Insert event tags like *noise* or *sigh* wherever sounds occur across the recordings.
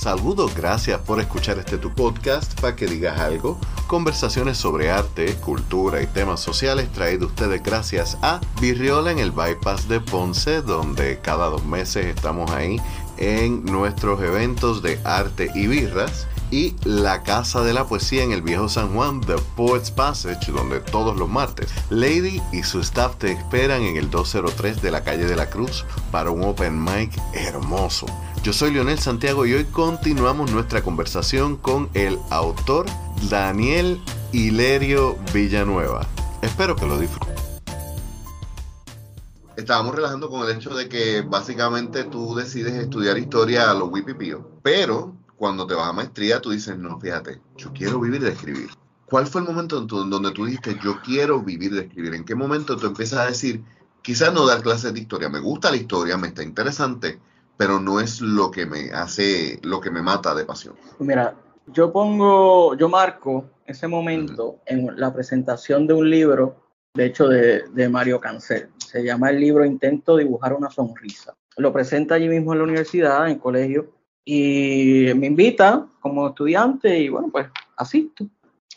Saludos, gracias por escuchar este tu podcast para que digas algo. Conversaciones sobre arte, cultura y temas sociales traído ustedes gracias a Virriola en el Bypass de Ponce, donde cada dos meses estamos ahí en nuestros eventos de arte y birras y la Casa de la Poesía en el Viejo San Juan, The Poets Passage, donde todos los martes Lady y su staff te esperan en el 203 de la calle de la Cruz para un open mic hermoso. Yo soy Leonel Santiago y hoy continuamos nuestra conversación con el autor Daniel Hilerio Villanueva. Espero que lo disfruten. Estábamos relajando con el hecho de que básicamente tú decides estudiar historia a los Wipipío, pero cuando te vas a maestría, tú dices, no, fíjate, yo quiero vivir de escribir. ¿Cuál fue el momento en, donde tú dijiste, yo quiero vivir de escribir? ¿En qué momento tú empiezas a decir, quizás no dar clases de historia, me gusta la historia, me está interesante, pero no es lo que me hace, lo que me mata de pasión? Mira, yo pongo, yo marco ese momento en la presentación de un libro, de hecho, de, de Mario Cancel. Se llama el libro Intento dibujar una sonrisa. Lo presenta allí mismo en la universidad, en el colegio, y me invita como estudiante y bueno, pues asisto.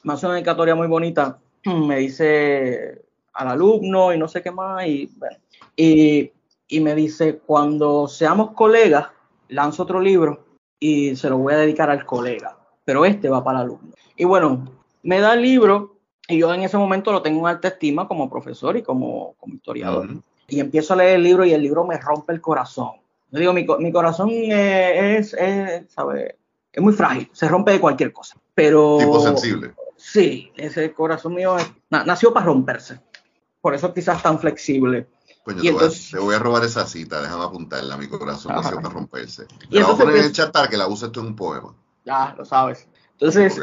Me hace una dedicatoria muy bonita, *clears throat* me dice al alumno y no sé qué más, y, bueno, y, y me dice, cuando seamos colegas, lanzo otro libro y se lo voy a dedicar al colega, pero este va para el alumno. Y bueno, me da el libro y yo en ese momento lo tengo en alta estima como profesor y como, como historiador. Y empiezo a leer el libro y el libro me rompe el corazón yo digo, mi, mi corazón es, es, ¿sabe? es muy frágil, se rompe de cualquier cosa. Pero. Tipo sensible. Sí, ese corazón mío nació para romperse. Por eso quizás tan flexible. Pues yo te, voy a, robar esa cita, déjame apuntarla. Mi corazón nació para romperse. Y la voy a poner en el chat para que la uses tú en un poema. Ya, lo sabes. Entonces.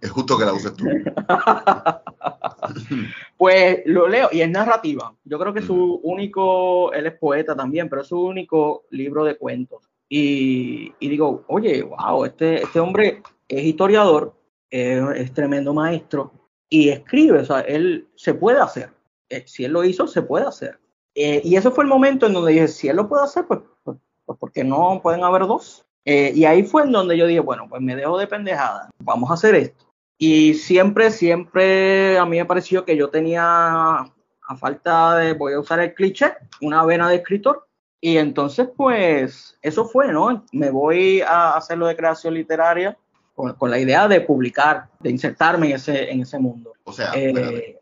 Es, justo que la uses tú. *laughs* pues lo leo y es narrativa. Yo creo que su único, él es poeta también, pero es su único libro de cuentos. Y, digo, oye, wow, este, este hombre es historiador, es, tremendo maestro y escribe, o sea, él se puede hacer. Eh, si él lo hizo, se puede hacer. Eh, y ese fue el momento en donde dije, si él lo puede hacer, pues, pues, pues ¿por qué no pueden haber dos? Eh, y ahí fue en donde yo dije, bueno, pues me dejo de pendejada, vamos a hacer esto. Y siempre, siempre a mí me pareció que yo tenía, a falta de, voy a usar el cliché, una vena de escritor. Y entonces, pues, eso fue, ¿no? Me voy a hacerlo de creación literaria con, con la idea de publicar, de insertarme en ese, en ese mundo. O sea, eh,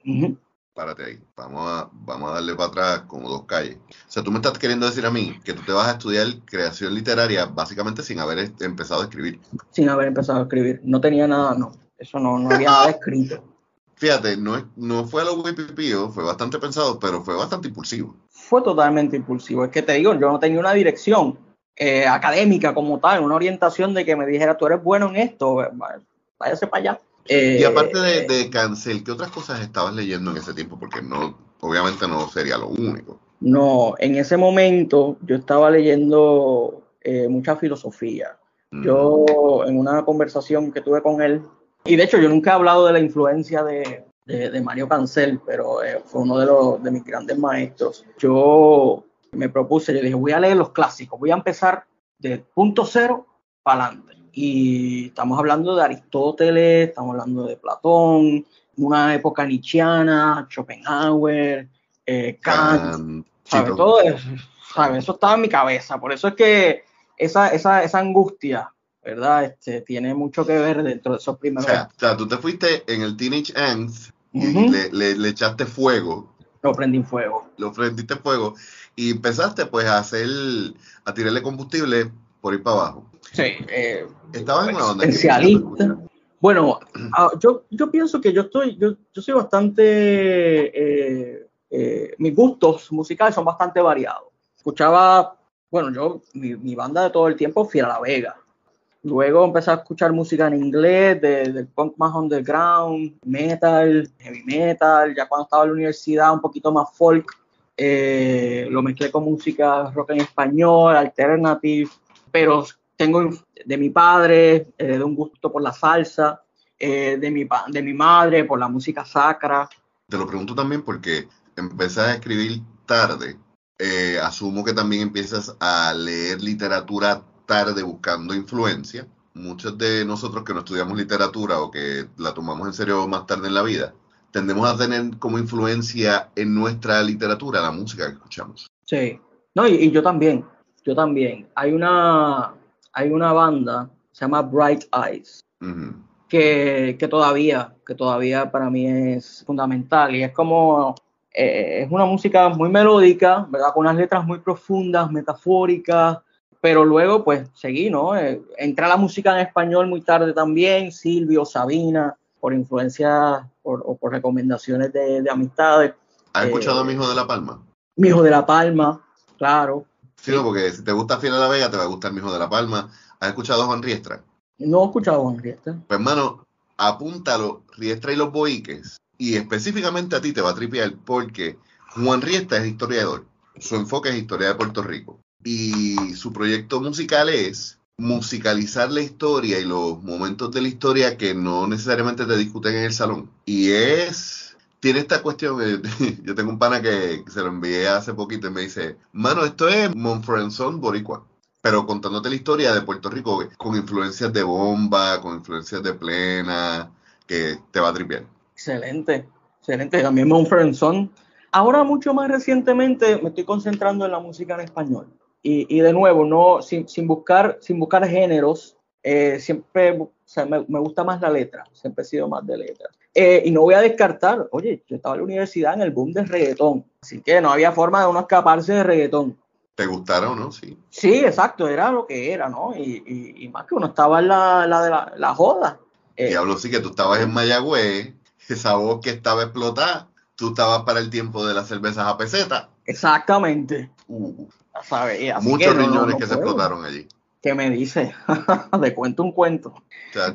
párate ahí, vamos a, vamos a darle para atrás como dos calles. O sea, tú me estás queriendo decir a mí que tú te vas a estudiar creación literaria básicamente sin haber empezado a escribir. Sin haber empezado a escribir, no tenía nada, no, eso no, no había nada escrito. *laughs* Fíjate, no, no fue a lo Wipipío, fue bastante pensado, pero fue bastante impulsivo. Fue totalmente impulsivo, es que te digo, yo no tenía una dirección eh, académica como tal, una orientación de que me dijera, tú eres bueno en esto, váyase para allá y aparte de, eh, de, Cancel, ¿qué otras cosas estabas leyendo en ese tiempo? Porque no, obviamente no sería lo único. No, en ese momento yo estaba leyendo eh, mucha filosofía. Mm. Yo en una conversación que tuve con él, y de hecho yo nunca he hablado de la influencia de, de, Mario Cancel, pero eh, fue uno de, los, de mis grandes maestros. Yo me propuse, yo dije, voy a leer los clásicos, voy a empezar de punto cero para adelante y estamos hablando de Aristóteles, estamos hablando de Platón, una época nietzscheana, Schopenhauer, eh, Kant, Todo eso, Eso estaba en mi cabeza, por eso es que esa, esa, esa angustia, ¿verdad? Este, tiene mucho que ver dentro de esos primeros. O sea, o sea tú te fuiste en el Teenage Angst y le, le, echaste fuego. Lo prendí en fuego. Lo prendiste fuego y empezaste pues a hacer, a tirarle combustible por ir para abajo. Sí. Eh, Estabas en una onda. Especialista. Bueno, ah, yo, yo pienso que yo estoy, yo, yo soy bastante, eh, eh, mis gustos musicales son bastante variados. Escuchaba, bueno, yo, mi, banda de todo el tiempo fui a La Vega. Luego empecé a escuchar música en inglés, del punk más underground, metal, heavy metal. Ya cuando estaba en la universidad, un poquito más folk. lo mezclé con música rock en español, alternative, pero tengo de mi padre, de un gusto por la salsa, eh, de, mi, de mi madre por la música sacra. Te lo pregunto también porque empecé a escribir tarde. Eh, asumo que también empiezas a leer literatura tarde buscando influencia. Muchos de nosotros que no estudiamos literatura o que la tomamos en serio más tarde en la vida, tendemos a tener como influencia en nuestra literatura la música que escuchamos. Sí, no, y, yo también, yo también. Hay una, hay una banda, se llama Bright Eyes, que, que, todavía, que todavía para mí es fundamental y es como, eh, es una música muy melódica, ¿verdad? Con unas letras muy profundas, metafóricas, pero luego pues seguí, ¿no? Eh, entré a la música en español muy tarde también, Silvio, Sabina, por influencia o por recomendaciones de, de amistades. ¿Has escuchado a Mi Hijo de la Palma? Mi Hijo de la Palma, claro. Sí, porque si te gusta Fiel la Vega, te va a gustar Mi Hijo de la Palma. ¿Has escuchado a Juan Riestra? No he escuchado a Juan Riestra. Pues hermano, apúntalo, Riestra y los Boiques, y específicamente a ti te va a tripear porque Juan Riestra es historiador. Su enfoque es historia de Puerto Rico. Y su proyecto musical es musicalizar la historia y los momentos de la historia que no necesariamente te discuten en el salón. Y es, tiene esta cuestión, *laughs* yo tengo un pana que se lo envié hace poquito y me dice, mano, esto es Monfrenzón Boricua, pero contándote la historia de Puerto Rico con influencias de bomba, con influencias de plena, que te va a tripear. Excelente, excelente. También Monfrenzón. Ahora mucho más recientemente me estoy concentrando en la música en español y, de nuevo, no, sin, sin, buscar, sin buscar géneros, eh, siempre o sea, me, me, gusta más la letra, siempre he sido más de letra. Eh, y no voy a descartar, oye, yo estaba en la universidad en el boom del reggaetón, así que no había forma de uno escaparse de reggaetón. ¿Te gustaron, no? Sí. Sí, exacto, era lo que era, ¿no? Y, y, y más que uno estaba en la, la de la, la joda. Eh, Diablo, sí que tú estabas en Mayagüez, esa voz que estaba explotada, tú estabas para el tiempo de las cervezas a peseta. Exactamente. Uh. Muchos riñones que se explotaron allí. ¿Qué me dice? *laughs* De cuento un cuento.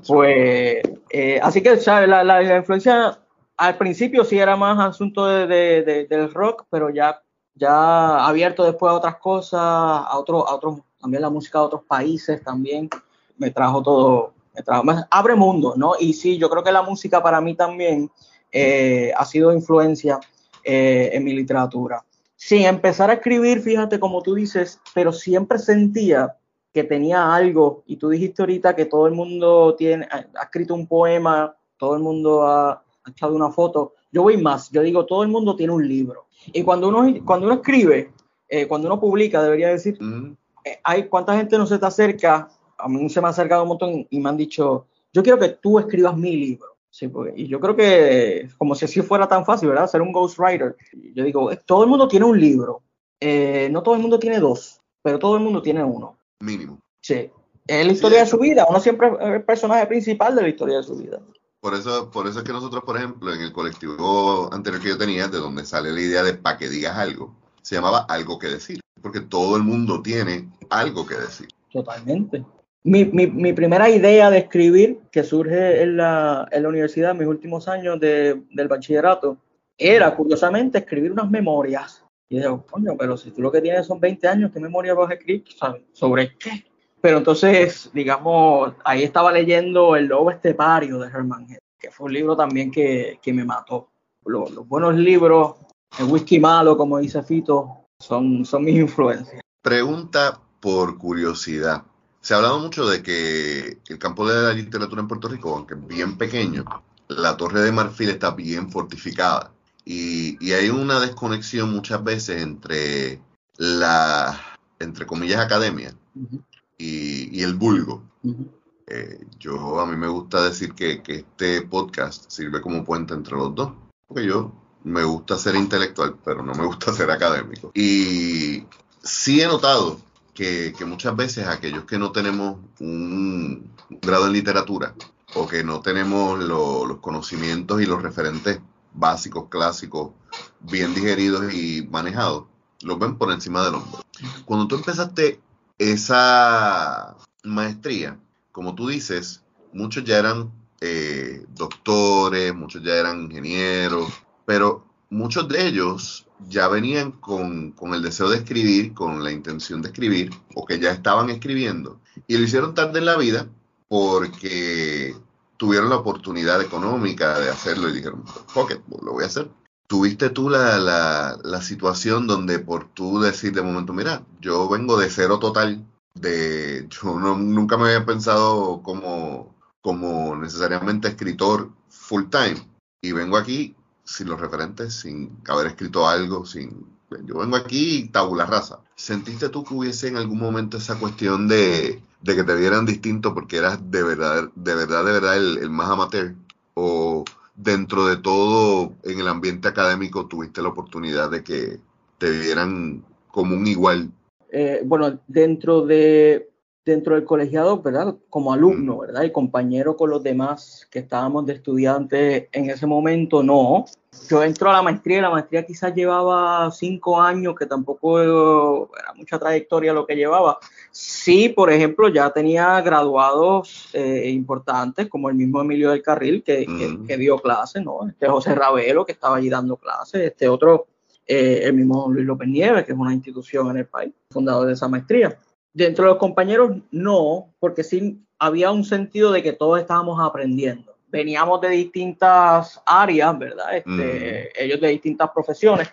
Pues, eh, así que, ¿sabes? La, la, influencia al principio sí era más asunto de, del rock, pero ya, ya abierto después a otras cosas, a otros, a otros, también la música de otros países también, me trajo todo, me trajo, abre mundo, ¿no? Y sí, yo creo que la música para mí también eh, ha sido influencia eh, en mi literatura sin empezar a escribir, fíjate como tú dices, pero siempre sentía que tenía algo, y tú dijiste ahorita que todo el mundo tiene, ha escrito un poema, todo el mundo ha, echado una foto, yo voy más, yo digo, todo el mundo tiene un libro. Y cuando uno, cuando uno escribe, eh, cuando uno publica, debería decir, eh, hay cuánta gente no se te acerca, a mí se me ha acercado un montón y me han dicho, yo quiero que tú escribas mi libro. Sí, y yo creo que como si así fuera tan fácil, ¿verdad? Ser un ghostwriter. Yo digo, eh, todo el mundo tiene un libro. Eh, no todo el mundo tiene dos, pero todo el mundo tiene uno. Mínimo. Sí. Es la historia de su vida. Uno siempre es el personaje principal de la historia de su vida. Por eso, por eso es que nosotros, por ejemplo, en el colectivo anterior que yo tenía, de donde sale la idea de para que digas algo, se llamaba algo que decir. Porque todo el mundo tiene algo que decir. Totalmente. Mi, mi, mi, primera idea de escribir, que surge en la, en la universidad en mis últimos años de, del bachillerato, era curiosamente escribir unas memorias. Y digo, coño, pero si tú lo que tienes son 20 años, ¿qué memoria vas a escribir? ¿Sobre qué? Pero entonces, digamos, ahí estaba leyendo El Lobo Estepario de Herman Hesse, que fue un libro también que, que me mató. Los, los, buenos libros, el whisky malo, como dice Fito, son, son mis influencias. Pregunta por curiosidad se ha hablado mucho de que el campo de la literatura en Puerto Rico, aunque bien pequeño, la Torre de Marfil está bien fortificada. Y, hay una desconexión muchas veces entre la, entre comillas, academia y, el vulgo. Eh, yo, a mí me gusta decir que, que este podcast sirve como puente entre los dos. Porque yo me gusta ser intelectual, pero no me gusta ser académico. Y sí he notado que, muchas veces aquellos que no tenemos un grado en literatura o que no tenemos los conocimientos y los referentes básicos, clásicos, bien digeridos y manejados, los ven por encima del hombro. Cuando tú empezaste esa maestría, como tú dices, muchos ya eran eh, doctores, muchos ya eran ingenieros, pero muchos de ellos ya venían con, el deseo de escribir, con la intención de escribir, o que ya estaban escribiendo, y lo hicieron tarde en la vida porque tuvieron la oportunidad económica de hacerlo y dijeron, fuck lo voy a hacer. ¿Tuviste tú la, la, situación donde por tú decir de momento, mira, yo vengo de cero total, de yo nunca me había pensado como, como necesariamente escritor full time y vengo aquí sin los referentes, sin haber escrito algo, sin yo vengo aquí tabula rasa. ¿Sentiste tú que hubiese en algún momento esa cuestión de, que te vieran distinto porque eras de verdad, de verdad, de verdad el, el más amateur? ¿O dentro de todo en el ambiente académico tuviste la oportunidad de que te vieran como un igual? Eh, bueno, dentro de dentro del colegiado, ¿verdad? Como alumno, ¿verdad? Y compañero con los demás que estábamos de estudiantes en ese momento, no. Yo entro a la maestría y la maestría quizás llevaba cinco años, que tampoco era mucha trayectoria lo que llevaba. Sí, por ejemplo, ya tenía graduados eh, importantes, como el mismo Emilio del Carril, que, que, dio clases, ¿no? Este José Ravelo, que estaba allí dando clases, este otro eh, el mismo Luis López Nieves, que es una institución en el país, fundador de esa maestría. Dentro de los compañeros, no, porque sí había un sentido de que todos estábamos aprendiendo. Veníamos de distintas áreas, ¿verdad? Este, ellos de distintas profesiones.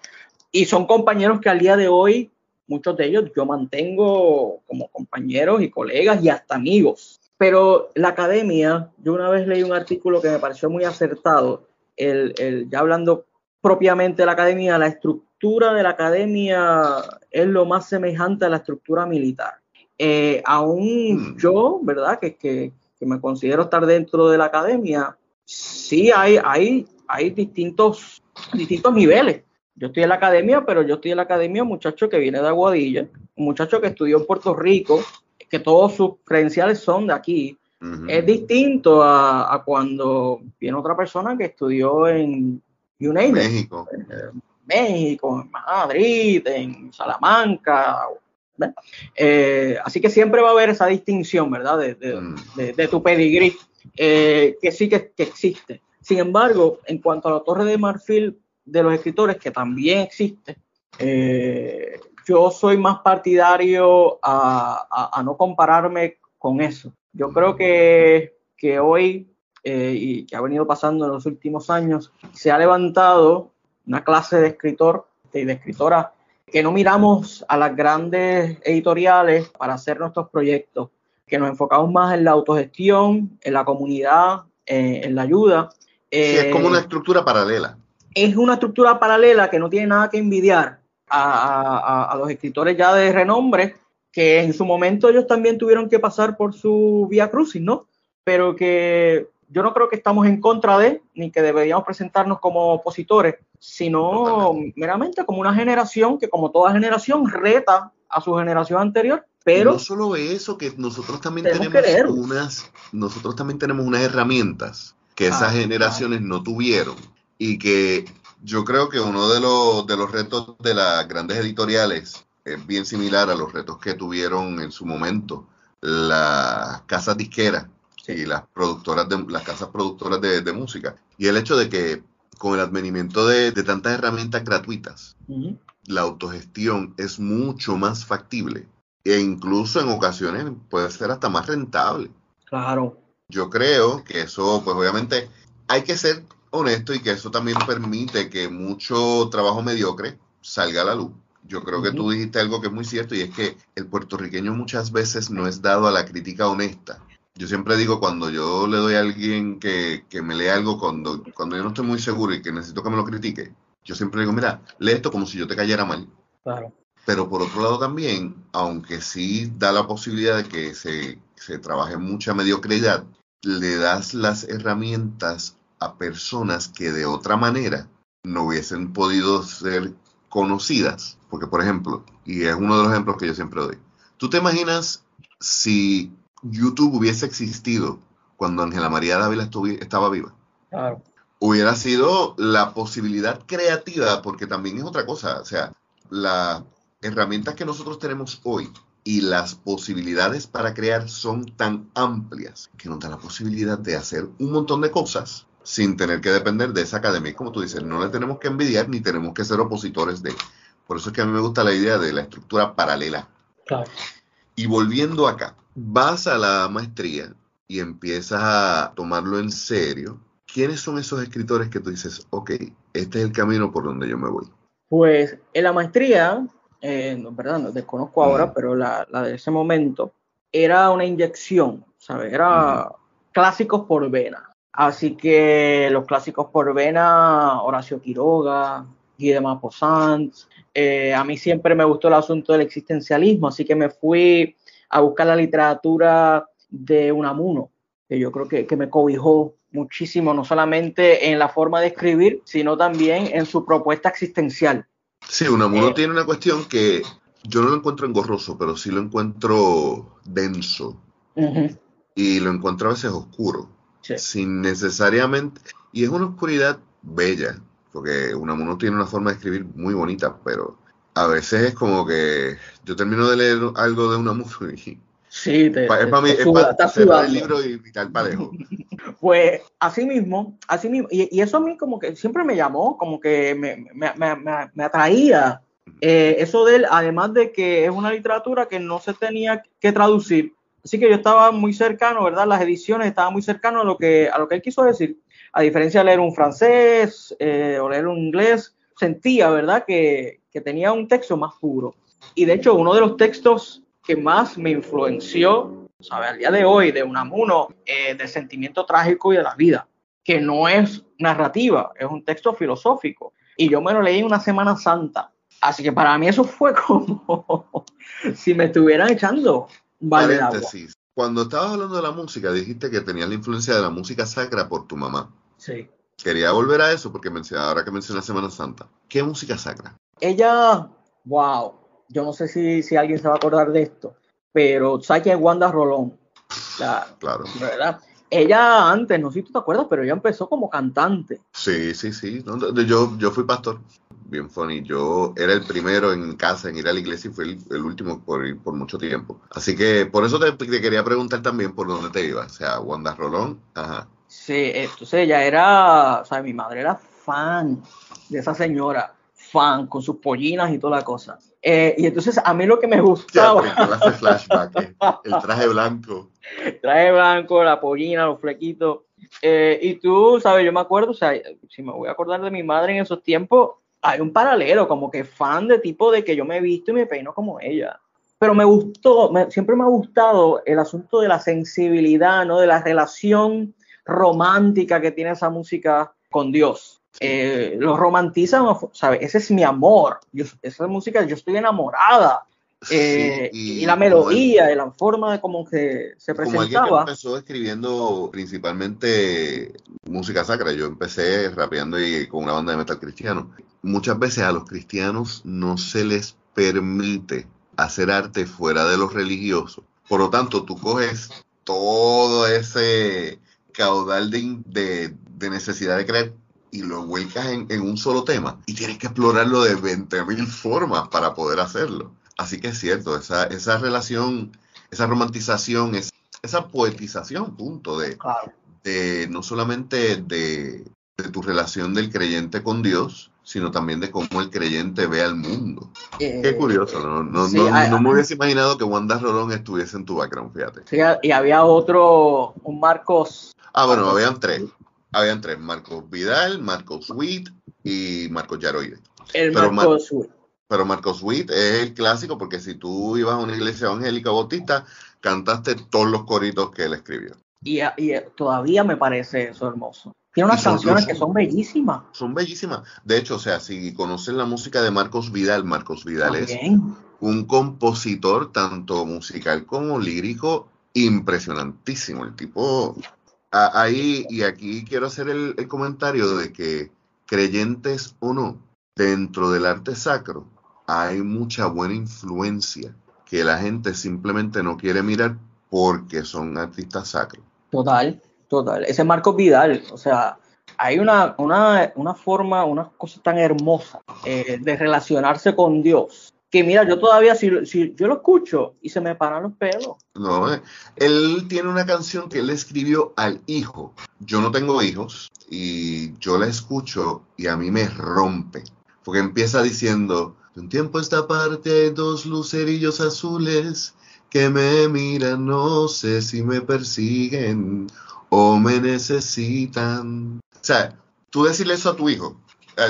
Y son compañeros que al día de hoy, muchos de ellos yo mantengo como compañeros y colegas y hasta amigos. Pero la academia, yo una vez leí un artículo que me pareció muy acertado, el, el, ya hablando propiamente de la academia, la estructura de la academia es lo más semejante a la estructura militar. Eh, aún mm. yo, ¿verdad? Que, que, que, me considero estar dentro de la academia, sí hay, hay, hay distintos, distintos niveles. Yo estoy en la academia, pero yo estoy en la academia un muchacho que viene de Aguadilla, un muchacho que estudió en Puerto Rico, que todos sus credenciales son de aquí. Es distinto a, a, cuando viene otra persona que estudió en México. México, en Madrid, en Salamanca. Eh, así que siempre va a haber esa distinción, ¿verdad? De, de, mm. tu pedigrí, eh, que sí que, existe. Sin embargo, en cuanto a la torre de marfil de los escritores, que también existe, eh, yo soy más partidario a, a, no compararme con eso. Yo creo que, que hoy y que ha venido pasando en los últimos años, se ha levantado una clase de escritor y de escritora que no miramos a las grandes editoriales para hacer nuestros proyectos, que nos enfocamos más en la autogestión, en la comunidad, eh, en la ayuda. es como una eh, estructura paralela. Es una estructura paralela que no tiene nada que envidiar a, a, a los escritores ya de renombre, que en su momento ellos también tuvieron que pasar por su vía crucis, ¿no? Pero que yo no creo que estamos en contra de, ni que deberíamos presentarnos como opositores, sino meramente como una generación que, como toda generación, reta a su generación anterior. Pero no solo eso, que nosotros también tenemos, unas, nosotros también tenemos unas herramientas que esas ah, generaciones no tuvieron. Y que yo creo que uno de los, de los retos de las grandes editoriales es bien similar a los retos que tuvieron en su momento las casas disqueras y las productoras de, las casas productoras de, música. Y el hecho de que con el advenimiento de, tantas herramientas gratuitas, la autogestión es mucho más factible e incluso en ocasiones puede ser hasta más rentable. Claro. Yo creo que eso, pues obviamente hay que ser honesto y que eso también permite que mucho trabajo mediocre salga a la luz. Yo creo que tú dijiste algo que es muy cierto y es que el puertorriqueño muchas veces no es dado a la crítica honesta yo siempre digo cuando yo le doy a alguien que, me lea algo, cuando, cuando yo no estoy muy seguro y que necesito que me lo critique, yo siempre digo, mira, lee esto como si yo te cayera mal. Claro. Pero por otro lado también, aunque sí da la posibilidad de que se, se trabaje mucha mediocridad, le das las herramientas a personas que de otra manera no hubiesen podido ser conocidas. Porque, por ejemplo, y es uno de los ejemplos que yo siempre doy, ¿tú te imaginas si YouTube hubiese existido cuando Ángela María Dávila estaba viva. Claro. Hubiera sido la posibilidad creativa, porque también es otra cosa, o sea, las herramientas que nosotros tenemos hoy y las posibilidades para crear son tan amplias que nos da la posibilidad de hacer un montón de cosas sin tener que depender de esa academia. como tú dices, no le tenemos que envidiar ni tenemos que ser opositores de. Por eso es que a mí me gusta la idea de la estructura paralela. Claro. Y volviendo acá, vas a la maestría y empiezas a tomarlo en serio, ¿quiénes son esos escritores que tú dices, ok, este es el camino por donde yo me voy? Pues en la maestría eh, no, ¿verdad? No, desconozco ahora, pero la, la, de ese momento, era una inyección, ¿sabes? Era clásicos por vena. Así que los clásicos por vena, Horacio Quiroga, Guy de eh, a mí siempre me gustó el asunto del existencialismo, así que me fui a buscar la literatura de Unamuno, que yo creo que, que me cobijó muchísimo, no solamente en la forma de escribir, sino también en su propuesta existencial. Sí, Unamuno eh, tiene una cuestión que yo no lo encuentro engorroso, pero sí lo encuentro denso. Y lo encuentro a veces oscuro, sin necesariamente... Y es una oscuridad bella, porque Unamuno tiene una forma de escribir muy bonita, pero a veces es como que yo termino de leer algo de Unamuno y Sí, te, es para mí, es el libro y tal parejo. *laughs* Pues así mismo, así mismo, y, eso a mí como que siempre me llamó, como que me, me, me, me atraía eh, eso de él, además de que es una literatura que no se tenía que traducir. Así que yo estaba muy cercano, ¿verdad? Las ediciones estaban muy cercano a lo que, a lo que él quiso decir. A diferencia de leer un francés eh, o leer un inglés, sentía, ¿verdad? Que, que tenía un texto más puro. Y de hecho, uno de los textos que más me influenció, ¿sabe? Al día de hoy, de Unamuno, eh, del sentimiento trágico y de la vida, que no es narrativa, es un texto filosófico. Y yo me lo leí en una Semana Santa. Así que para mí eso fue *laughs* como si me estuvieran echando vale Paréntesis. Cuando estabas hablando de la música, dijiste que tenías la influencia de la música sacra por tu mamá. Sí. Quería volver a eso porque ahora que mencionas Semana Santa, ¿qué música sacra? Ella, wow, yo no sé si, si alguien se va a acordar de esto, pero ¿sabes quién es Wanda Rolón? claro. ¿Verdad? Ella antes, no sé si tú te acuerdas, pero ella empezó como cantante. Sí, sí, sí. yo, yo fui pastor, bien funny. Yo era el primero en casa en ir a la iglesia y fui el, último por ir por mucho tiempo. Así que por eso te, te, quería preguntar también por dónde te ibas. O sea, Wanda Rolón, ajá. Sí, entonces ella era, o sea, mi madre era fan de esa señora, fan, con sus pollinas y toda la cosa. Eh, y entonces a mí lo que me gustaba. Eh, el traje blanco. El *laughs* traje blanco, la pollina, los flequitos. Eh, y tú, sabes, yo me acuerdo, o sea, si me voy a acordar de mi madre en esos tiempos, hay un paralelo, como que fan de tipo de que yo me he visto y me peino como ella. Pero me gustó, siempre me ha gustado el asunto de la sensibilidad, ¿no? De la relación romántica que tiene esa música con Dios eh, lo romantizan, ¿sabes? Ese es mi amor. esa música, yo estoy enamorada. Eh, y, la melodía, y la forma de cómo que se presentaba. Como alguien que empezó escribiendo principalmente música sacra. Yo empecé rapeando y con una banda de metal cristiano. Muchas veces a los cristianos no se les permite hacer arte fuera de lo religioso. Por lo tanto, tú coges todo ese caudal de, de necesidad de crear y lo vuelcas en, un solo tema y tienes que explorarlo de 20.000 formas para poder hacerlo. Así que es cierto, esa, esa relación, esa romantización, es, esa poetización, punto, de, de no solamente de, tu relación del creyente con Dios, sino también de cómo el creyente ve al mundo. Eh, Qué curioso, no, no, no, me hubiese imaginado que Wanda Rolón estuviese en tu background, fíjate. Sí, y había otro, un Marcos. Ah, bueno, habían tres habían tres, Marcos Vidal, Marcos Witt y Marcos Yaroide. El pero Marcos Witt. Pero Marcos Witt es el clásico porque si tú ibas a una iglesia evangélica bautista, cantaste todos los coritos que él escribió. Y, todavía me parece eso hermoso. Tiene unas canciones que son bellísimas. Son bellísimas. De hecho, o sea, si conocen la música de Marcos Vidal, Marcos Vidal es un compositor tanto musical como lírico impresionantísimo. El tipo ahí y aquí quiero hacer el, comentario de que creyentes o no, dentro del arte sacro hay mucha buena influencia que la gente simplemente no quiere mirar porque son artistas sacros. Total, total. Ese Marco Vidal, o sea, hay una, una, una forma, una cosa tan hermosa eh, de relacionarse con Dios que mira, yo todavía, si, si, yo lo escucho y se me paran los pelos. No, eh, él tiene una canción que él escribió al hijo. Yo no tengo hijos y yo la escucho y a mí me rompe. Porque empieza diciendo, un tiempo esta parte hay dos lucerillos azules que me miran, no sé si me persiguen o me necesitan. O sea, tú decirle eso a tu hijo.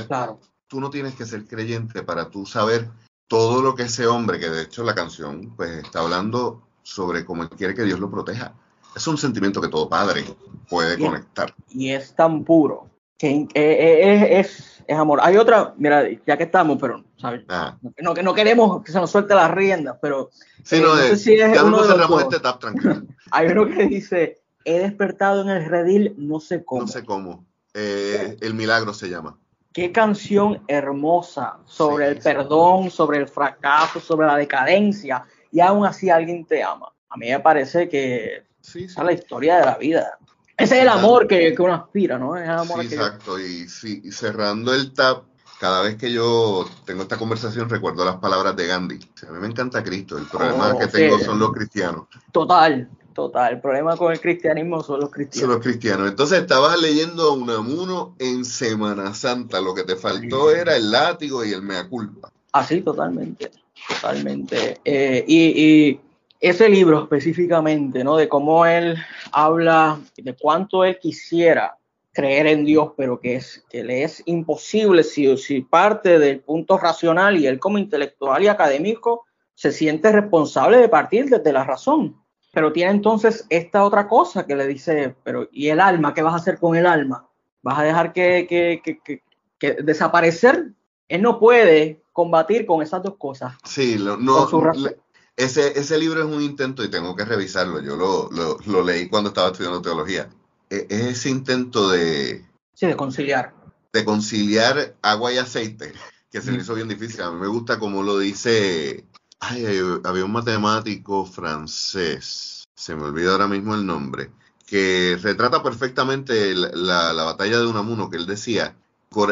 Claro. Tú no tienes que ser creyente para tú saber todo lo que ese hombre, que de hecho la canción, pues está hablando sobre cómo él quiere que Dios lo proteja. Es un sentimiento que todo padre puede conectar. Y es tan puro que es, es, amor. Hay otra, mira, ya que estamos, pero, ¿sabes? Ah. No, no queremos que se nos suelte las riendas, pero. Sí, eh, no, no sé si es uno cerramos este tap tranquilo. *laughs* Hay uno que dice: He despertado en el redil, no sé cómo. No sé cómo. Eh, el milagro se llama. Qué canción hermosa sobre el perdón, sobre el fracaso, sobre la decadencia, y aún así alguien te ama. A mí me parece que sí, es la historia de la vida. Ese es el amor que, uno aspira, ¿no? Es amor exacto, y, sí, cerrando el tap, cada vez que yo tengo esta conversación recuerdo las palabras de Gandhi. A mí me encanta Cristo, el problema oh, que tengo son los cristianos. Total, total. El problema con el cristianismo son los cristianos. Son los cristianos. Entonces estabas leyendo a Unamuno en Semana Santa, lo que te faltó era el látigo y el mea culpa. Así, totalmente, totalmente. Eh, y ese libro específicamente, ¿no? De cómo él habla de cuánto él quisiera creer en Dios, pero que, es, que le es imposible si, si parte del punto racional y él como intelectual y académico se siente responsable de partir desde la razón. Pero tiene entonces esta otra cosa que le dice, pero ¿y el alma? ¿Qué vas a hacer con el alma? ¿Vas a dejar que, que, que, que desaparecer? Él no puede combatir con esas dos cosas. Sí, no, ese, ese libro es un intento y tengo que revisarlo. Yo lo, lo, leí cuando estaba estudiando teología. E, es ese intento de... Sí, de conciliar. De conciliar agua y aceite, que se me hizo bien difícil. A mí me gusta como lo dice... Ay, había un matemático francés, se me olvida ahora mismo el nombre, que retrata perfectamente la, la batalla de Unamuno, que él decía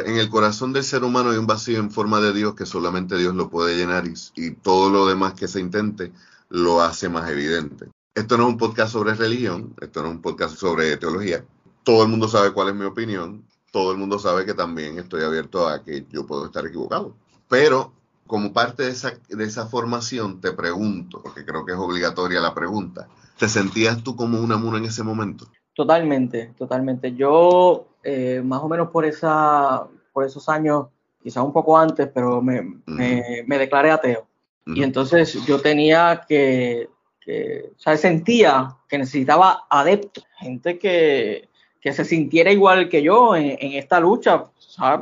en el corazón del ser humano hay un vacío en forma de Dios que solamente Dios lo puede llenar y, todo lo demás que se intente lo hace más evidente. Esto no es un podcast sobre religión, esto no es un podcast sobre teología. Todo el mundo sabe cuál es mi opinión, todo el mundo sabe que también estoy abierto a que yo puedo estar equivocado. Pero como parte de esa, de esa formación te pregunto, porque creo que es obligatoria la pregunta, ¿te sentías tú como una muna en ese momento? Totalmente, totalmente. Yo eh, más o menos por, esa, por esos años, quizás un poco antes, pero me, me, declaré ateo. Y entonces yo tenía que, que, o sea, sentía que necesitaba adeptos, gente que, que se sintiera igual que yo en, en esta lucha,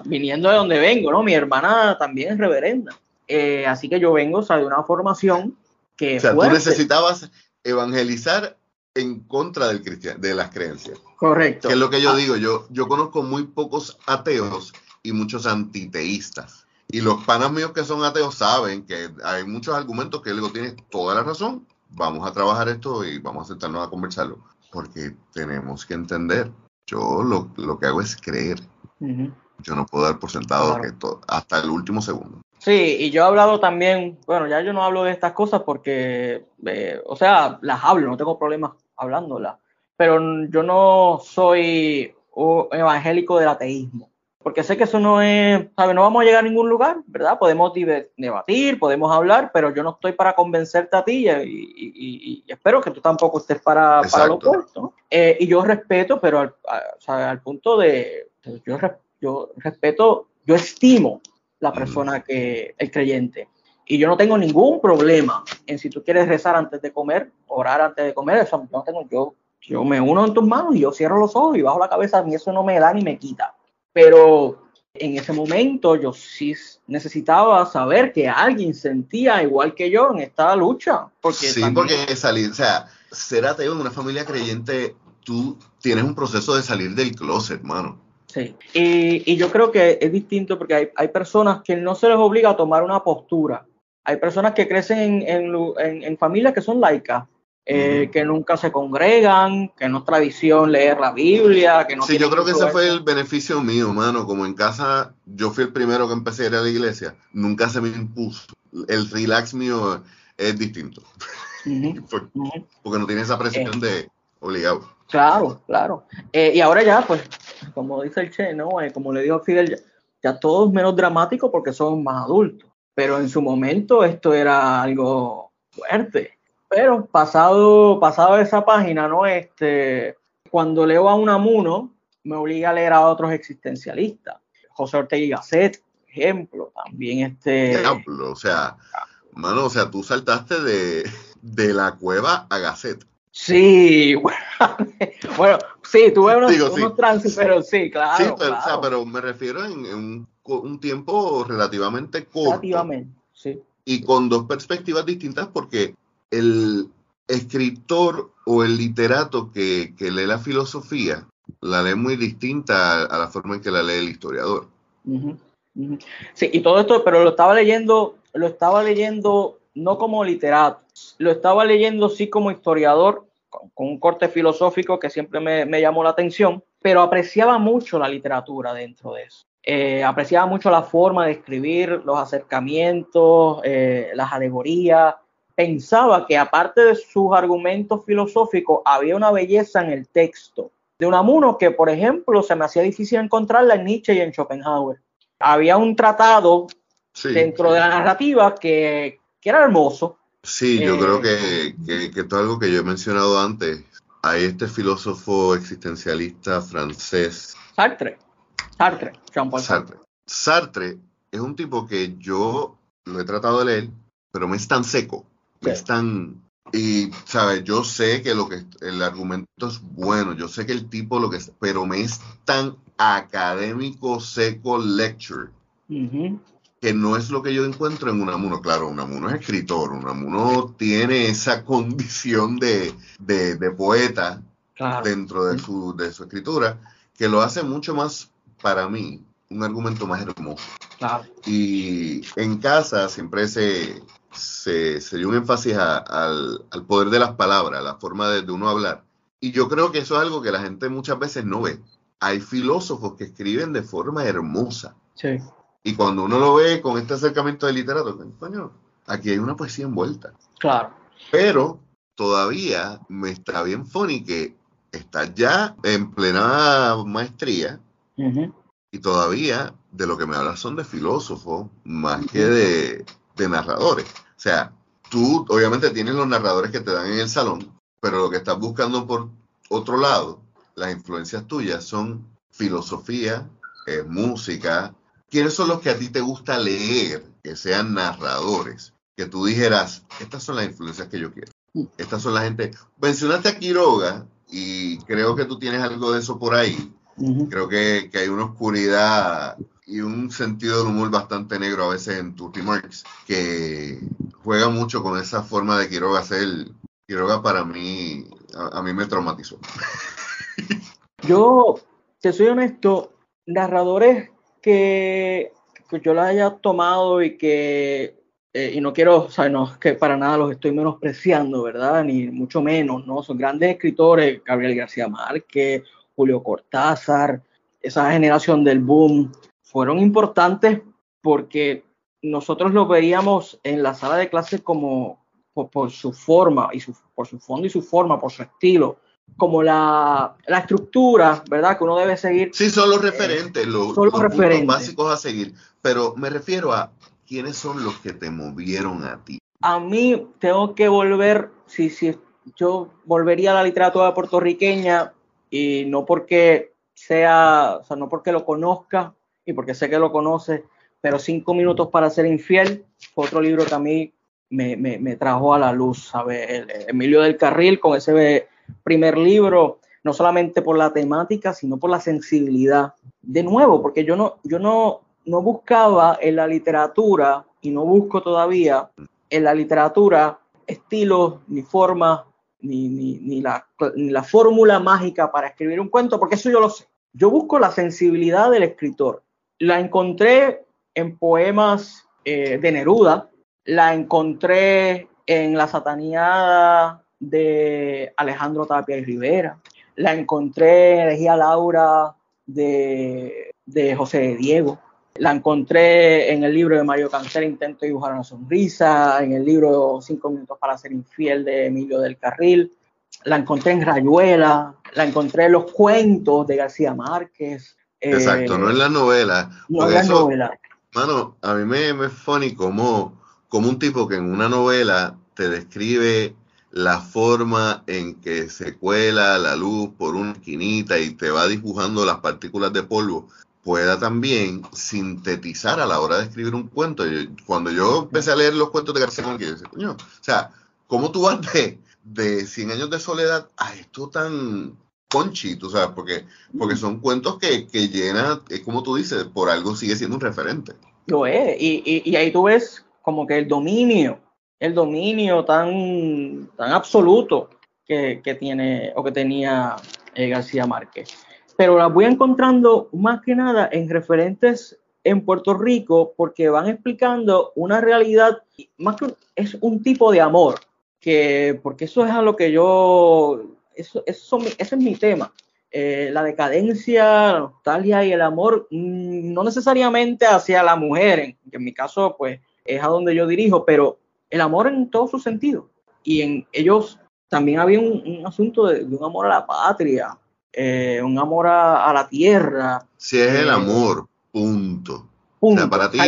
viniendo de donde vengo, ¿no? Mi hermana también es reverenda. Eh, así que yo vengo, o sea, de una formación que... O sea, tú necesitabas evangelizar en contra del de las creencias. Correcto. Que es lo que yo ah. digo, yo, yo conozco muy pocos ateos y muchos antiteístas. Y los panas míos que son ateos saben que hay muchos argumentos que digo, tienes toda la razón, vamos a trabajar esto y vamos a sentarnos a conversarlo. Porque tenemos que entender, yo lo, lo que hago es creer. Yo no puedo dar por sentado que todo, hasta el último segundo. Sí, y yo he hablado también, bueno, ya yo no hablo de estas cosas porque, eh, o sea, las hablo, no tengo problemas hablándola. Pero yo no soy un evangélico del ateísmo, porque sé que eso no es, ¿sabes? No vamos a llegar a ningún lugar, ¿verdad? Podemos debatir, podemos hablar, pero yo no estoy para convencerte a ti y, espero que tú tampoco estés para, para lo opuesto. Eh, y yo respeto, pero al, al punto de, yo, yo respeto, yo estimo la persona que, el creyente. Y yo no tengo ningún problema en si tú quieres rezar antes de comer, orar antes de comer, eso no tengo, yo, yo me uno en tus manos y yo cierro los ojos y bajo la cabeza, a mí eso no me da ni me quita. Pero en ese momento yo sí necesitaba saber que alguien sentía igual que yo en esta lucha. Porque sí, porque salir, o sea, ser ateo en una familia creyente, tú tienes un proceso de salir del closet, hermano. Sí, y, y, yo creo que es distinto porque hay, hay personas que no se les obliga a tomar una postura hay personas que crecen en, familias que son laicas, eh, que nunca se congregan, que no es tradición leer la Biblia, que no Sí, yo creo que ese fue el beneficio mío, mano. Como en casa yo fui el primero que empecé a ir a la iglesia, nunca se me impuso. El relax mío es distinto. *laughs* porque, no tiene esa presión eh. de obligado. Claro, claro. Eh, y ahora ya, pues, como dice el Che, ¿no? como le dijo Fidel, ya, ya todo menos dramático porque son más adultos pero en su momento esto era algo fuerte. Pero pasado, pasado esa página, ¿no? Este, cuando leo a Unamuno, me obliga a leer a otros existencialistas. José Ortega y Gasset, ejemplo, también este... Ejemplo, o sea, mano, o sea, tú saltaste de, de la cueva a Gaceta. Sí, *laughs* bueno, sí, tuve unos, unos pero sí, claro. Sí, pero, O sea, pero me refiero en, un, un, tiempo relativamente corto. Relativamente, sí. Y con dos perspectivas distintas porque el escritor o el literato que, que lee la filosofía la lee muy distinta a, la forma en que la lee el historiador. Sí, y todo esto, pero lo estaba leyendo, lo estaba leyendo no como literato, lo estaba leyendo sí como historiador, con, un corte filosófico que siempre me, llamó la atención, pero apreciaba mucho la literatura dentro de eso. Eh, apreciaba mucho la forma de escribir, los acercamientos, eh, las alegorías. Pensaba que aparte de sus argumentos filosóficos, había una belleza en el texto de Unamuno que, por ejemplo, se me hacía difícil encontrarla en Nietzsche y en Schopenhauer. Había un tratado dentro de la narrativa que, que era hermoso, Sí, yo creo eh, que, que, esto es algo que yo he mencionado antes. Hay este filósofo existencialista francés. Sartre. Sartre. Sartre. Sartre es un tipo que yo lo he tratado de leer, pero me es tan seco, me es tan... Y, ¿sabes? Yo sé que lo que el argumento es bueno, yo sé que el tipo lo que es, pero me es tan académico, seco lecture, que no es lo que yo encuentro en Unamuno. Claro, Unamuno es escritor, Unamuno tiene esa *laughs* condición de, poeta dentro de su, de su escritura, que lo hace mucho más, para mí, un argumento más hermoso. Y en casa siempre se, se, dio un énfasis al, poder de las palabras, la forma de, de uno hablar. Y yo creo que eso es algo que la gente muchas veces no ve. Hay filósofos que escriben de forma hermosa. Sí. Y cuando uno lo ve con este acercamiento del literato, coño, aquí hay una poesía envuelta. Claro. Pero todavía me está bien funny que está ya en plena maestría y todavía de lo que me hablas son de filósofos más que de, de narradores. O sea, tú obviamente tienes los narradores que te dan en el salón, pero lo que estás buscando por otro lado, las influencias tuyas son filosofía, eh, música, ¿quiénes son los que a ti te gusta leer, que sean narradores? Que tú dijeras, estas son las influencias que yo quiero. Estas son la gente. Mencionaste a Quiroga y creo que tú tienes algo de eso por ahí. Creo que, hay una oscuridad y un sentido del humor bastante negro a veces en Tutti Marx que juega mucho con esa forma de Quiroga ser. Quiroga para mí, a mí me traumatizó. Yo, te soy honesto, narradores que, yo la haya tomado y que, eh, y no quiero, o sea, no que para nada los estoy menospreciando, ¿verdad? Ni mucho menos, ¿no? Son grandes escritores, Gabriel García Márquez, Julio Cortázar, esa generación del boom, fueron importantes porque nosotros los veíamos en la sala de clases como por, su forma y su, por su fondo y su forma, por su estilo, como la, la, estructura, ¿verdad? Que uno debe seguir. Sí, son los referentes, los, son los, referentes. básicos a seguir. Pero me refiero a quiénes son los que te movieron a ti. A mí tengo que volver, si, si yo volvería a la literatura puertorriqueña y no porque sea, o sea, no porque lo conozca y porque sé que lo conoce, pero cinco minutos para ser infiel fue otro libro que a mí me, me, me trajo a la luz, ¿sabes? Emilio del Carril con ese primer libro, no solamente por la temática, sino por la sensibilidad. De nuevo, porque yo no, yo no, no buscaba en la literatura y no busco todavía en la literatura estilos ni formas ni, ni, ni, la, la fórmula mágica para escribir un cuento, porque eso yo lo sé. Yo busco la sensibilidad del escritor. La encontré en poemas eh, de Neruda, la encontré en la sataniada de Alejandro Tapia y Rivera. La encontré en Elegía Laura de, de José de Diego. La encontré en el libro de Mario Cancel, Intento dibujar una sonrisa, en el libro Cinco minutos para ser infiel de Emilio del Carril. La encontré en Rayuela, la encontré en los cuentos de García Márquez. Exacto, no en la novela. No en la novela. Mano, a mí me, me es funny como, como un tipo que en una novela te describe la forma en que se cuela la luz por una esquinita y te va dibujando las partículas de polvo. pueda también sintetizar a la hora de escribir un cuento. Cuando yo empecé a leer los cuentos de García Márquez, yo decía, coño, o sea, ¿cómo tú vas de, de 100 años de soledad a esto tan conchito? O sea, porque, porque son cuentos que, que llenan, es como tú dices, por algo sigue siendo un referente. Lo es, y, y, y ahí tú ves como que el dominio, el dominio tan, tan absoluto que, que tiene o que tenía eh, García Márquez pero las voy encontrando más que nada en referentes en Puerto Rico porque van explicando una realidad, más que es un tipo de amor, que porque eso es a lo que yo, eso, eso ese es mi tema. Eh, la decadencia, la nostalgia y el amor, mm, no necesariamente hacia la mujer, que en mi caso pues es a donde yo dirijo, pero el amor en todo su sentido. Y en ellos también había un, asunto de, un amor a la patria, eh, un amor a, la tierra. Si es el eh, amor, punto. para ti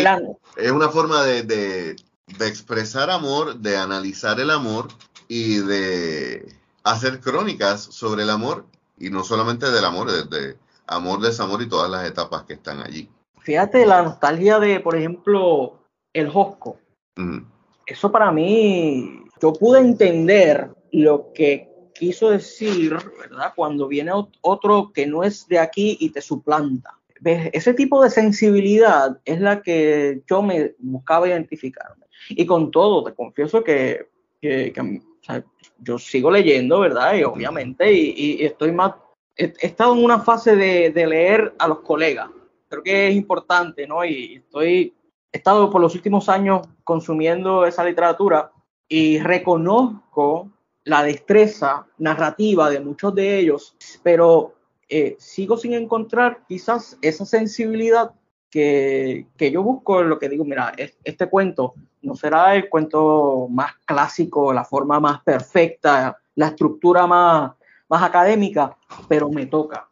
es una forma de, expresar amor, de analizar el amor y de hacer crónicas sobre el amor y no solamente del amor, de, amor, desamor y todas las etapas que están allí. Fíjate la nostalgia de, por ejemplo, el Josco. Eso para mí, yo pude entender lo que quiso decir, ¿verdad? Cuando viene otro que no es de aquí y te suplanta. ¿Ves? Ese tipo de sensibilidad es la que yo me buscaba identificarme. Y con todo, te confieso que, yo sigo leyendo, ¿verdad? Y obviamente, y, estoy más, he, estado en una fase de, de, leer a los colegas. Creo que es importante, ¿no? Y estoy, he estado por los últimos años consumiendo esa literatura y reconozco la destreza narrativa de muchos de ellos, pero eh, sigo sin encontrar quizás esa sensibilidad que, yo busco en lo que digo, mira, este cuento no será el cuento más clásico, la forma más perfecta, la estructura más, más académica, pero me toca,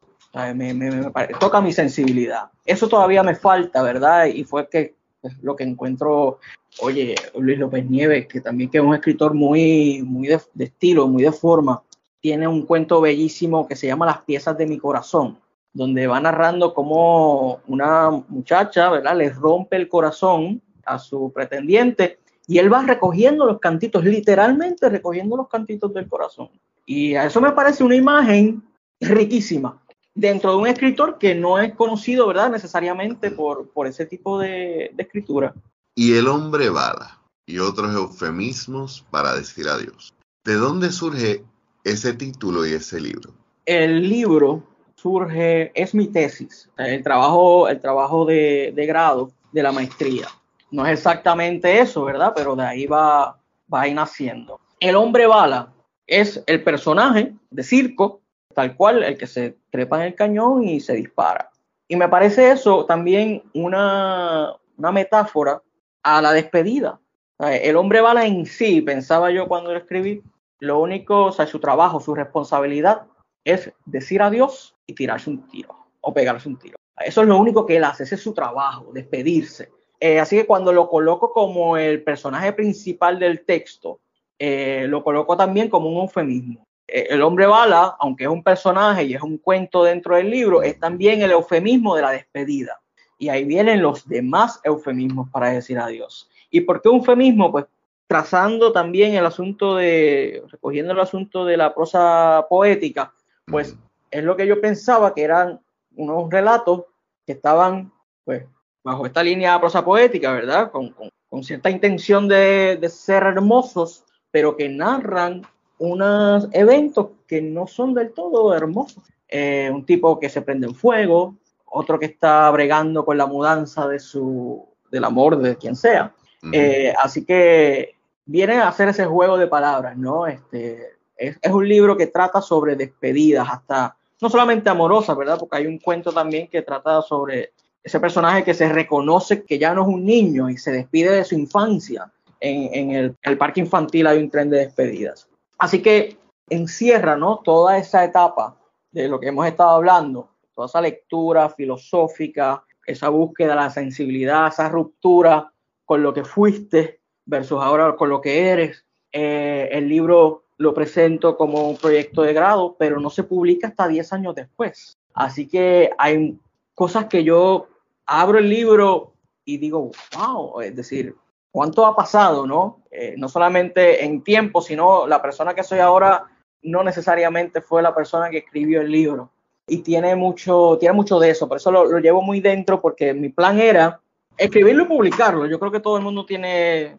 me, me, toca mi sensibilidad. Eso todavía me falta, ¿verdad? Y fue que lo que encuentro Oye, Luis López Nieves, que también que es un escritor muy, muy de, estilo, muy de forma, tiene un cuento bellísimo que se llama Las piezas de mi corazón, donde va narrando cómo una muchacha, ¿verdad?, le rompe el corazón a su pretendiente y él va recogiendo los cantitos, literalmente recogiendo los cantitos del corazón. Y a eso me parece una imagen riquísima dentro de un escritor que no es conocido, ¿verdad?, necesariamente por, por ese tipo de, de escritura y el hombre bala y otros eufemismos para decir adiós. ¿De dónde surge ese título y ese libro? El libro surge, es mi tesis, el trabajo, el trabajo de, grado de la maestría. No es exactamente eso, ¿verdad? Pero de ahí va, va a ir naciendo. El hombre bala es el personaje de circo, tal cual, el que se trepa en el cañón y se dispara. Y me parece eso también una, una metáfora a la despedida. El hombre bala en sí, pensaba yo cuando lo escribí, lo único, o sea, su trabajo, su responsabilidad es decir adiós y tirarse un tiro o pegarse un tiro. Eso es lo único que él hace, ese es su trabajo, despedirse. Eh, así que cuando lo coloco como el personaje principal del texto, eh, lo coloco también como un eufemismo. Eh, el hombre bala, aunque es un personaje y es un cuento dentro del libro, es también el eufemismo de la despedida. Y ahí vienen los demás eufemismos para decir adiós. ¿Y por qué eufemismo? Pues trazando también el asunto de, recogiendo el asunto de la prosa poética, pues es lo que yo pensaba que eran unos relatos que estaban, pues, bajo esta línea de prosa poética, ¿verdad? Con, cierta intención de, ser hermosos, pero que narran unos eventos que no son del todo hermosos. Eh, un tipo que se prende en fuego, otro que está bregando con la mudanza de su, del amor de quien sea. Eh, así que viene a hacer ese juego de palabras, ¿no? Este, es, es, un libro que trata sobre despedidas, hasta no solamente amorosas, ¿verdad? Porque hay un cuento también que trata sobre ese personaje que se reconoce que ya no es un niño y se despide de su infancia. En, en el, el, parque infantil hay un tren de despedidas. Así que encierra, ¿no? Toda esa etapa de lo que hemos estado hablando toda esa lectura filosófica, esa búsqueda de la sensibilidad, esa ruptura con lo que fuiste versus ahora con lo que eres. Eh, el libro lo presento como un proyecto de grado, pero no se publica hasta 10 años después. Así que hay cosas que yo abro el libro y digo, wow, es decir, ¿cuánto ha pasado, no? Eh, no solamente en tiempo, sino la persona que soy ahora no necesariamente fue la persona que escribió el libro. Y tiene mucho, tiene mucho de eso, por eso lo, llevo muy dentro, porque mi plan era escribirlo y publicarlo. Yo creo que todo el mundo tiene,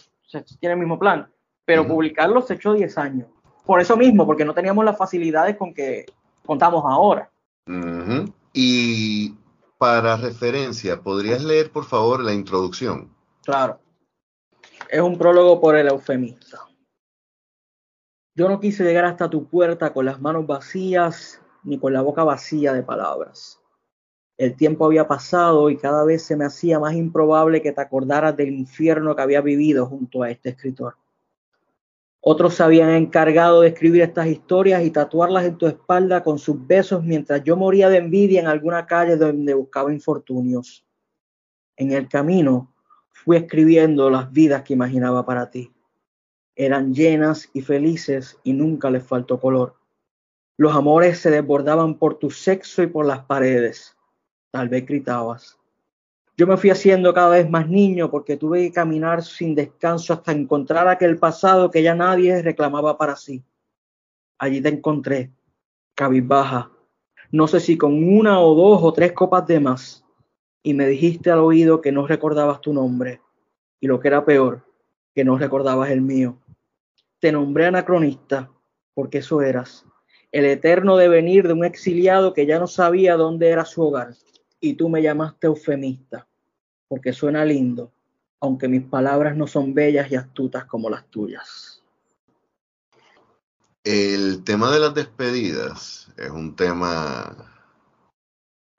tiene el mismo plan, pero publicarlo se echó 10 años. Por eso mismo, porque no teníamos las facilidades con que contamos ahora. Y para referencia, ¿podrías leer por favor la introducción? Claro. Es un prólogo por el eufemista. Yo no quise llegar hasta tu puerta con las manos vacías ni con la boca vacía de palabras. El tiempo había pasado y cada vez se me hacía más improbable que te acordaras del infierno que había vivido junto a este escritor. Otros se habían encargado de escribir estas historias y tatuarlas en tu espalda con sus besos mientras yo moría de envidia en alguna calle donde buscaba infortunios. En el camino fui escribiendo las vidas que imaginaba para ti. Eran llenas y felices y nunca les faltó color. Los amores se desbordaban por tu sexo y por las paredes. Tal vez gritabas. Yo me fui haciendo cada vez más niño porque tuve que caminar sin descanso hasta encontrar aquel pasado que ya nadie reclamaba para sí. Allí te encontré, cabizbaja, no sé si con una o dos o tres copas de más, y me dijiste al oído que no recordabas tu nombre, y lo que era peor, que no recordabas el mío. Te nombré anacronista, porque eso eras, el eterno devenir de un exiliado que ya no sabía dónde era su hogar y tú me llamaste eufemista, porque suena lindo, aunque mis palabras no son bellas y astutas como las tuyas. El tema de las despedidas es un tema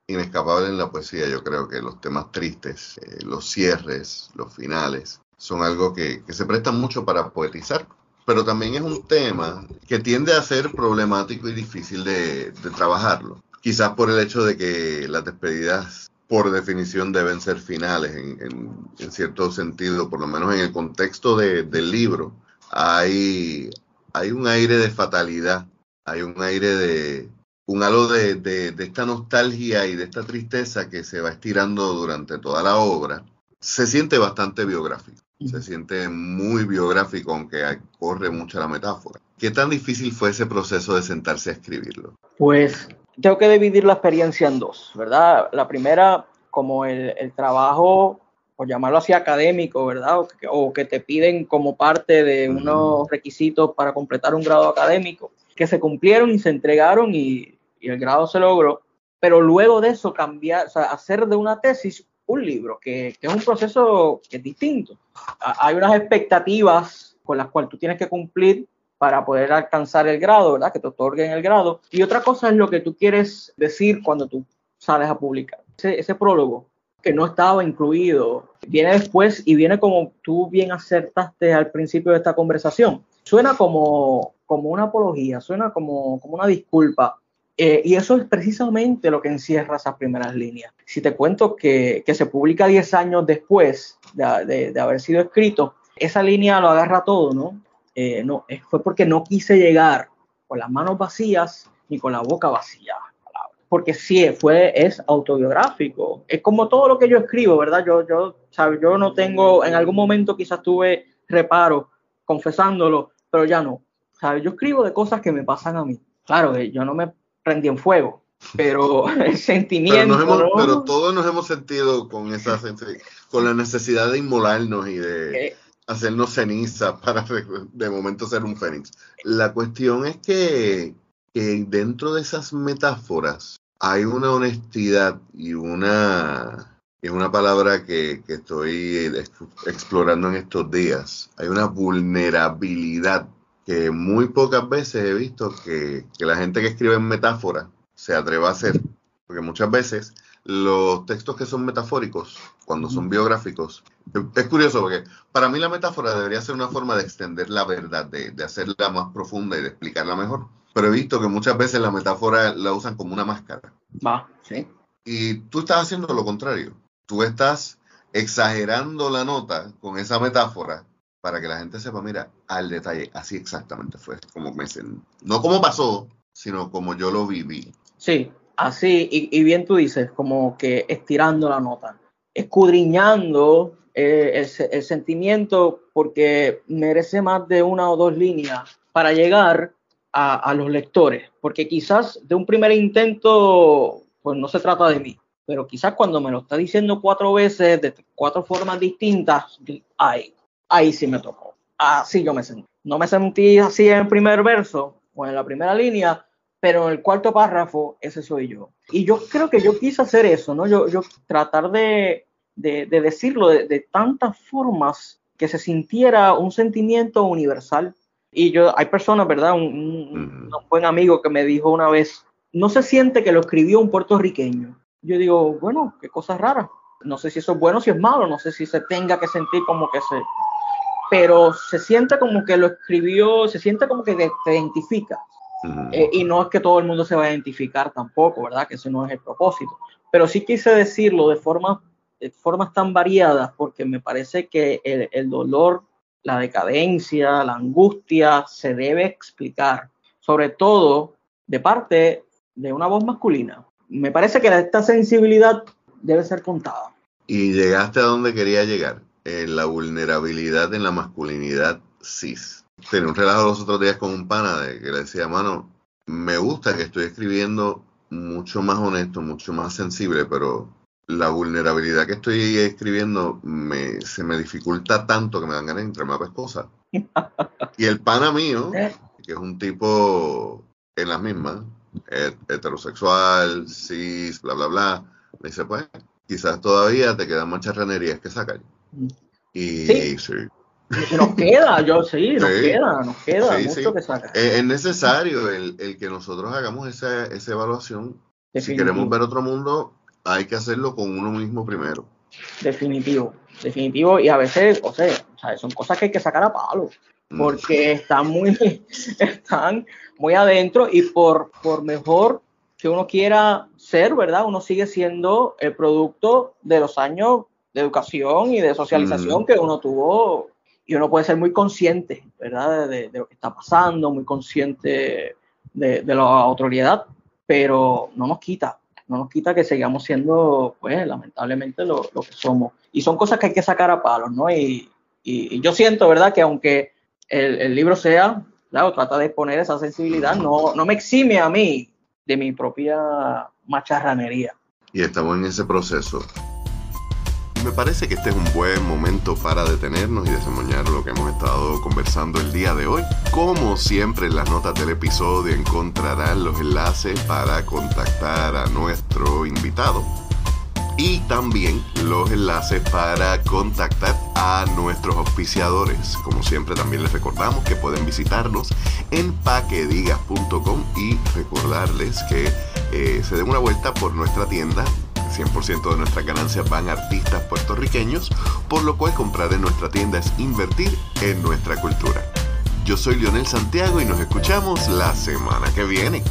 inescapable en la poesía. Yo creo que los temas tristes, eh, los cierres, los finales, son algo que, se prestan mucho para poetizar. Pero también es un tema que tiende a ser problemático y difícil de trabajarlo. Quizás por el hecho de que las despedidas, por definición, deben ser finales en, cierto sentido, por lo menos en el contexto del libro. Hay, hay un aire de fatalidad, hay un aire de, un halo de, de, esta nostalgia y de esta tristeza que se va estirando durante toda la obra, se siente bastante biográfico, se siente muy biográfico, aunque corre mucha la metáfora. ¿Qué tan difícil fue ese proceso de sentarse a escribirlo? Pues tengo que dividir la experiencia en dos, ¿verdad? La primera, como el, trabajo, por llamarlo así académico, ¿verdad? O que, te piden como parte de unos requisitos para completar un grado académico, que se cumplieron y se entregaron y, el grado se logró. Pero luego de eso, cambiar, o hacer de una tesis un libro, que, que es un proceso que es distinto. Hay unas expectativas con las cuales tú tienes que cumplir para poder alcanzar el grado, ¿verdad? Que te otorguen el grado. Y otra cosa es lo que tú quieres decir cuando tú sales a publicar. Ese, prólogo que no estaba incluido viene después y viene como tú bien acertaste al principio de esta conversación. Suena como, como una apología, suena como, como una disculpa. Eh, y eso es precisamente lo que encierra esas primeras líneas. Si te cuento que, que se publica 10 años después de, de, de, haber sido escrito, esa línea lo agarra todo, ¿no? Eh, no, fue porque no quise llegar con las manos vacías ni con la boca vacía. Porque sí, fue, es autobiográfico. Es como todo lo que yo escribo, ¿verdad? Yo, yo, ¿sabes? yo no tengo, en algún momento quizás tuve reparo confesándolo, pero ya no. ¿sabes? Yo escribo de cosas que me pasan a mí. Claro, eh, yo no me prendí en fuego, pero *laughs* el sentimiento. Pero, todos nos hemos sentido con esa con la necesidad de inmolarnos y de. Eh, hacernos ceniza para de momento ser un fénix. La cuestión es que, dentro de esas metáforas hay una honestidad y una, es una palabra que, estoy explorando en estos días. Hay una vulnerabilidad que muy pocas veces he visto que, que la gente que escribe en metáfora se atreva a hacer. Porque muchas veces los textos que son metafóricos, cuando son biográficos, es curioso porque para mí la metáfora debería ser una forma de extender la verdad, de, hacerla más profunda y de explicarla mejor. Pero he visto que muchas veces la metáfora la usan como una máscara. Va, sí. Y tú estás haciendo lo contrario. Tú estás exagerando la nota con esa metáfora para que la gente sepa, mira, al detalle, así exactamente fue como me No como pasó, sino como yo lo viví. Sí, Así, y, bien tú dices, como que estirando la nota, escudriñando eh, el, sentimiento porque merece más de una o dos líneas para llegar a, los lectores, porque quizás de un primer intento, pues no se trata de mí, pero quizás cuando me lo está diciendo cuatro veces, de cuatro formas distintas, ahí, ahí sí me tocó, así yo me sentí. No me sentí así en el primer verso o en la primera línea, pero en el cuarto párrafo, ese soy yo. Y yo creo que yo quise hacer eso, ¿no? Yo, yo tratar de, de, decirlo de, tantas formas que se sintiera un sentimiento universal. Y yo, hay personas, ¿verdad? Un, buen amigo que me dijo una vez, no se siente que lo escribió un puertorriqueño. Yo digo, bueno, qué cosa rara. No sé si eso es bueno o si es malo, no sé si se tenga que sentir como que se... Pero se siente como que lo escribió, se siente como que te identifica. Eh, y no es que todo el mundo se va a identificar tampoco, ¿verdad? Que ese no es el propósito. Pero sí quise decirlo de, forma, de formas tan variadas porque me parece que el, el dolor, la decadencia, la angustia se debe explicar, sobre todo de parte de una voz masculina. Me parece que esta sensibilidad debe ser contada. Y llegaste a donde quería llegar, en la vulnerabilidad en la masculinidad cis tenía un relajo los otros días con un pana de que le decía, mano, me gusta que estoy escribiendo mucho más honesto, mucho más sensible, pero la vulnerabilidad que estoy escribiendo me, se me dificulta tanto que me dan ganas de entrarme a pescosa. y el pana mío, que es un tipo en las mismas, heterosexual, cis, bla, bla, bla, me dice, pues, quizás todavía te quedan muchas ranerías que sacar. Y sí. Nos queda, yo sí, nos queda, nos queda mucho que sacar. Es, necesario el, que nosotros hagamos esa, esa evaluación. Si queremos ver otro mundo, hay que hacerlo con uno mismo primero. Definitivo, definitivo. Y a veces, o sea, son cosas que hay que sacar a palo, mm. porque están muy, *laughs* están muy adentro y por, por mejor que uno quiera ser, ¿verdad? Uno sigue siendo el producto de los años de educación y de socialización mm. que uno tuvo y uno puede ser muy consciente, ¿verdad? De, lo que está pasando, muy consciente de, la autoridad, pero no nos quita, no nos quita que sigamos siendo, pues, lamentablemente lo, que somos. Y son cosas que hay que sacar a palos, ¿no? Y, yo siento, ¿verdad? Que aunque el, libro sea, claro, trata de poner esa sensibilidad, no, no me exime a mí de mi propia macharranería. Y estamos en ese proceso me parece que este es un buen momento para detenernos y desemboñar lo que hemos estado conversando el día de hoy. Como siempre en las notas del episodio encontrarán los enlaces para contactar a nuestro invitado y también los enlaces para contactar a nuestros auspiciadores. Como siempre también les recordamos que pueden visitarnos en paquedigas.com y recordarles que eh, se den una vuelta por nuestra tienda 100% de nuestras ganancias van a artistas puertorriqueños, por lo cual comprar en nuestra tienda es invertir en nuestra cultura. Yo soy Lionel Santiago y nos escuchamos la semana que viene.